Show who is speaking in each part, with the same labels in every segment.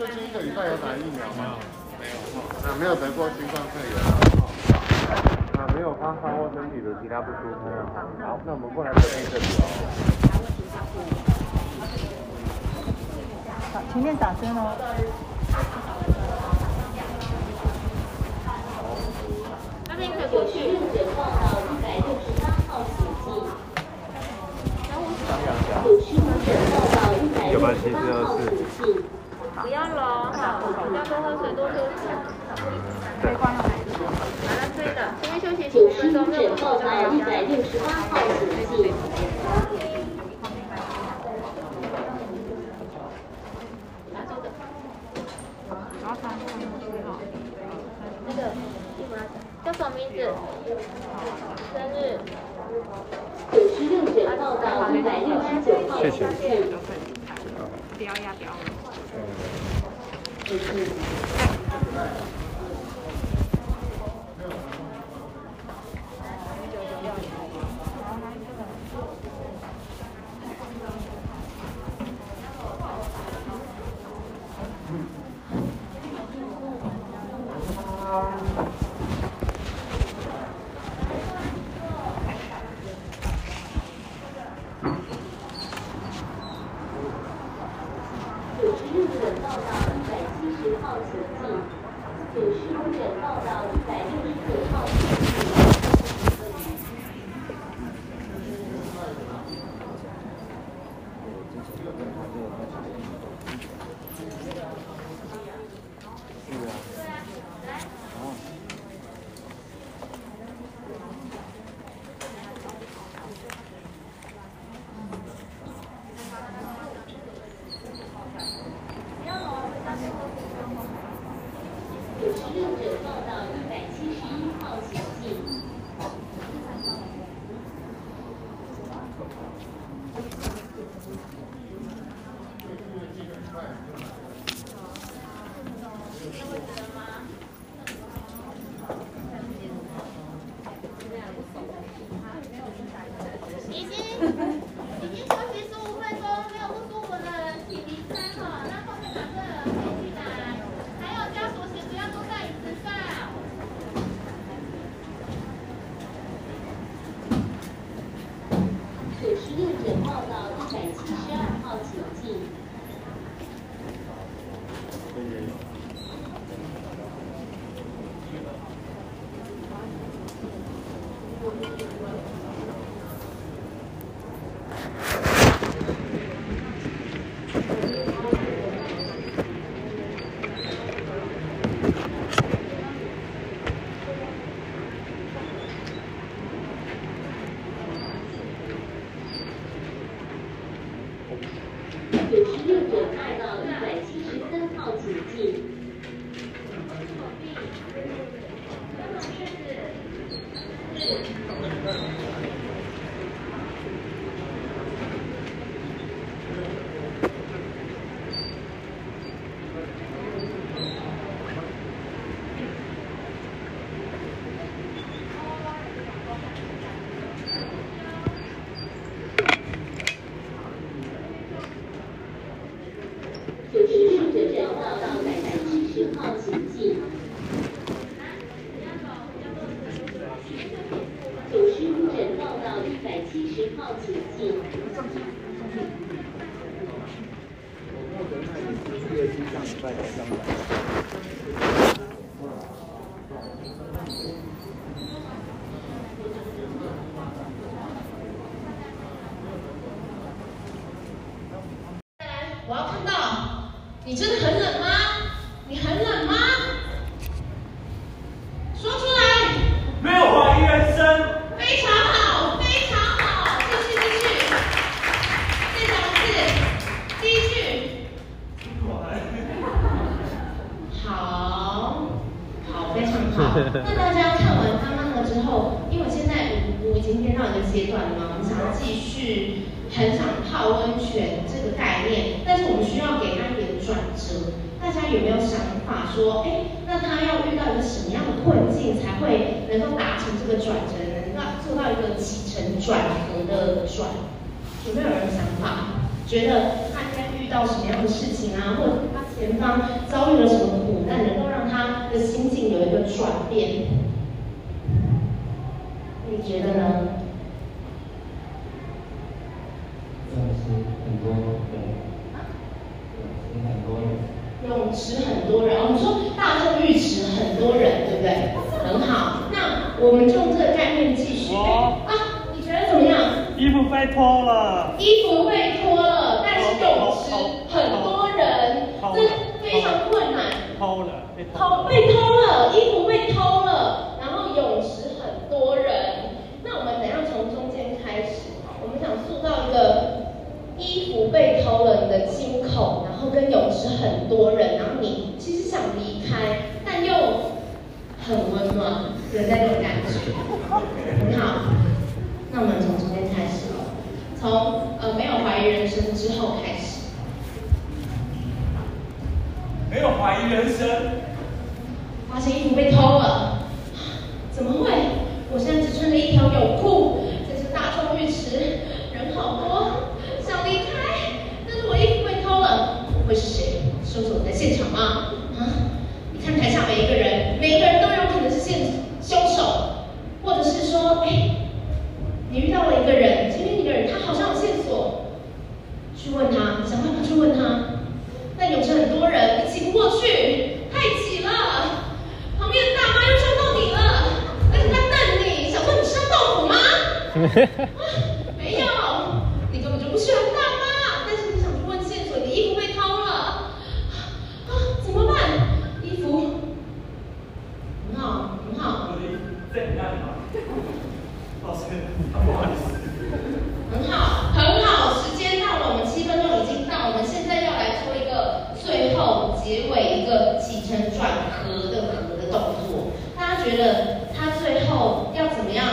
Speaker 1: 最近一个礼拜有打疫苗吗？没有啊没有得过新冠肺炎。啊没有发烧或身体的其他不舒服。啊好那我们过来这边这里。哦
Speaker 2: 前面打针哦。
Speaker 3: 那边可以过去要
Speaker 2: 穿什？
Speaker 3: 那个叫什么名字？生日。九十六到达百六十九号。
Speaker 2: 谢
Speaker 3: 谢。十六者报道一百七十一号九十六点二到一百七十三号请进
Speaker 4: 我要看到你真的很冷吗？那他要遇到一个什么样的困境，才会能够达成这个转折，能让做到一个起承转合的转？有没有人想法？觉得他应该遇到什么样的事情啊？或者他前方遭遇了什么苦难，能够让他的心境有一个转变。你觉得呢？
Speaker 5: 泳池很多人，
Speaker 4: 泳池很多人，我们说。大众浴池很多人，对不对？很好，那我们就用这个概念继续。
Speaker 6: 我
Speaker 4: 啊，你觉得怎么样？
Speaker 6: 衣服被脱了，
Speaker 4: 衣服被脱了，但是泳池很多人，这非常困难。
Speaker 6: 偷了，被
Speaker 4: 偷被偷了，衣服被偷了，然后泳池很多人。那我们等一下从中间开始，我们想塑造一个衣服被偷了，你的惊恐，然后跟泳池很多人，然后你其实想离开，但又很温暖的那种感觉，很好。那我们从中间开始哦，从呃没有怀疑人生之后开始。
Speaker 6: 没有怀疑人生，
Speaker 4: 发现衣服被偷了，怎么会？我现在只穿着一条泳裤，这是大众浴池，人好多，想离开，但是我衣服被偷了，会是谁？凶手在现场吗？啊？你看台下每一个人，每一个人都有可能是现凶手，或者是说，哎，你遇到了一个人，前面那个人他好像有线索，去问他，想办法去问他。但泳池很多人，你挤不过去，太挤了。旁边的大妈又撞到你了，而且她瞪你，想说你是要豆腐吗？啊 没有，你根本就不喜欢大妈，但是你想去问线索，你的衣服被偷了，啊，怎么办？衣服很好，很好。
Speaker 6: 我的衣服在你那里吗？老师，不好意思。
Speaker 4: 很好，很好，时间到了，我们七分钟已经到，我们现在要来做一个最后结尾一个起承转合的合的动作。大家觉得他最后要怎么样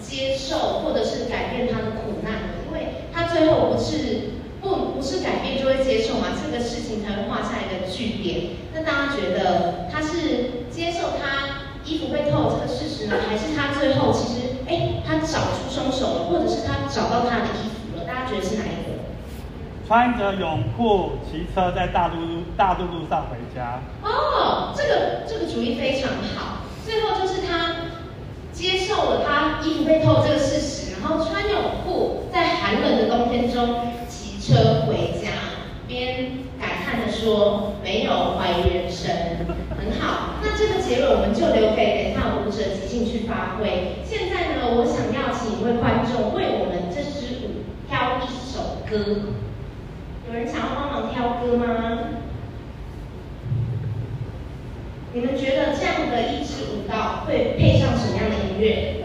Speaker 4: 接受或者是改变他的苦难呢？因为他最后不是不不是改变就会接受嘛，这个事情才会画下一个句点。那大家觉得他是接受他衣服被偷这个事实呢，还是他最后其实哎他找出凶手了，或者是他找到他的衣服了？大家觉得是哪一个？
Speaker 6: 穿着泳裤骑车在大渡路大渡路上回家，
Speaker 4: 哦，这个这个主意非常好。最后就是他接受了他衣服被偷这个事实，然后穿泳裤在寒冷的冬天中骑车回家，边感叹的说：“没有怀疑人生，很好。”那这个结论我们就留给等一下舞者即兴去发挥。现在呢，我想要请一位观众为我们这支舞挑一首歌。有人想要帮忙挑歌吗？你们觉得这样的一支舞蹈会配上什么样的音乐？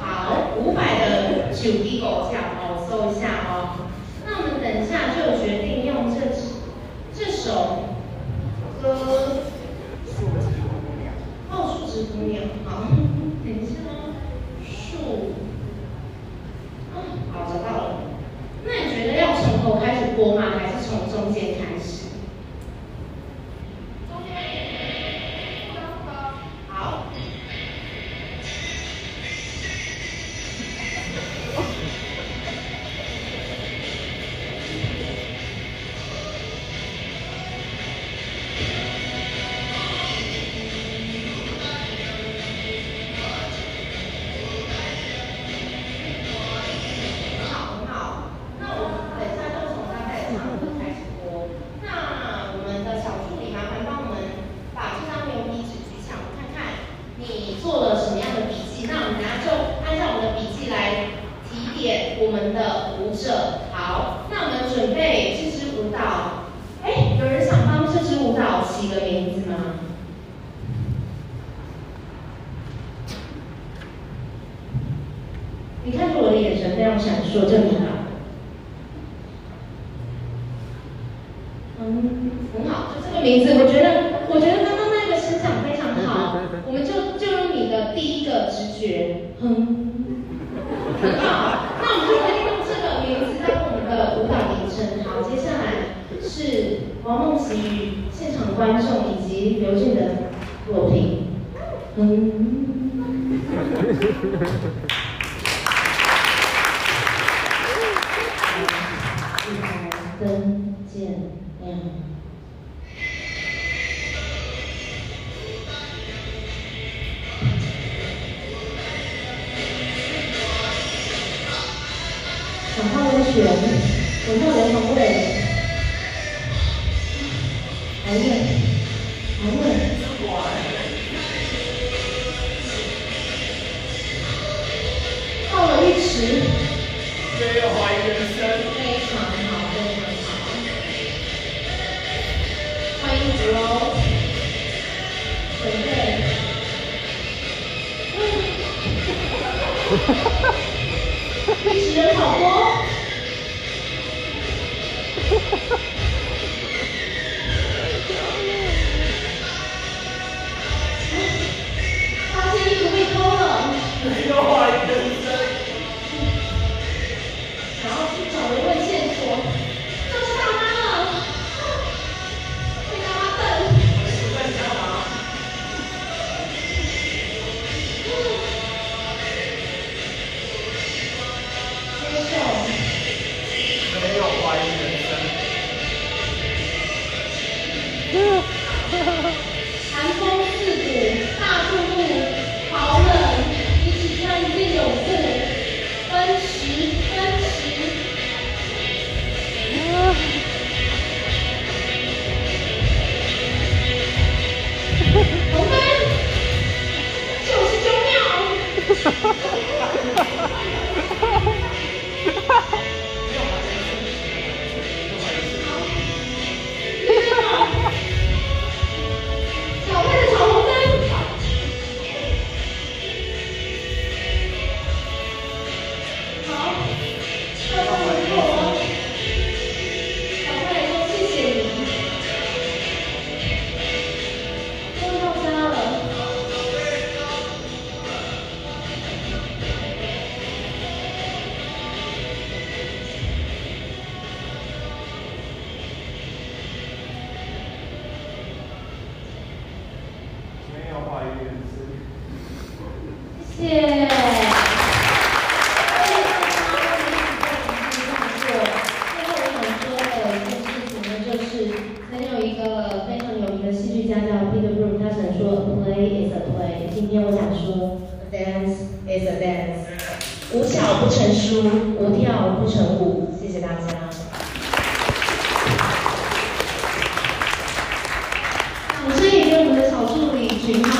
Speaker 4: 好，五百的《九滴狗叫》，哦，我搜一下哦。个直觉，哼，很好，那我们就可以用这个名字当我们的舞蹈名称。好，接下来是王梦琪与现场观众以及刘俊的作品，嗯。
Speaker 6: 历史的挑拨。发现衣服被偷了。
Speaker 4: 没有。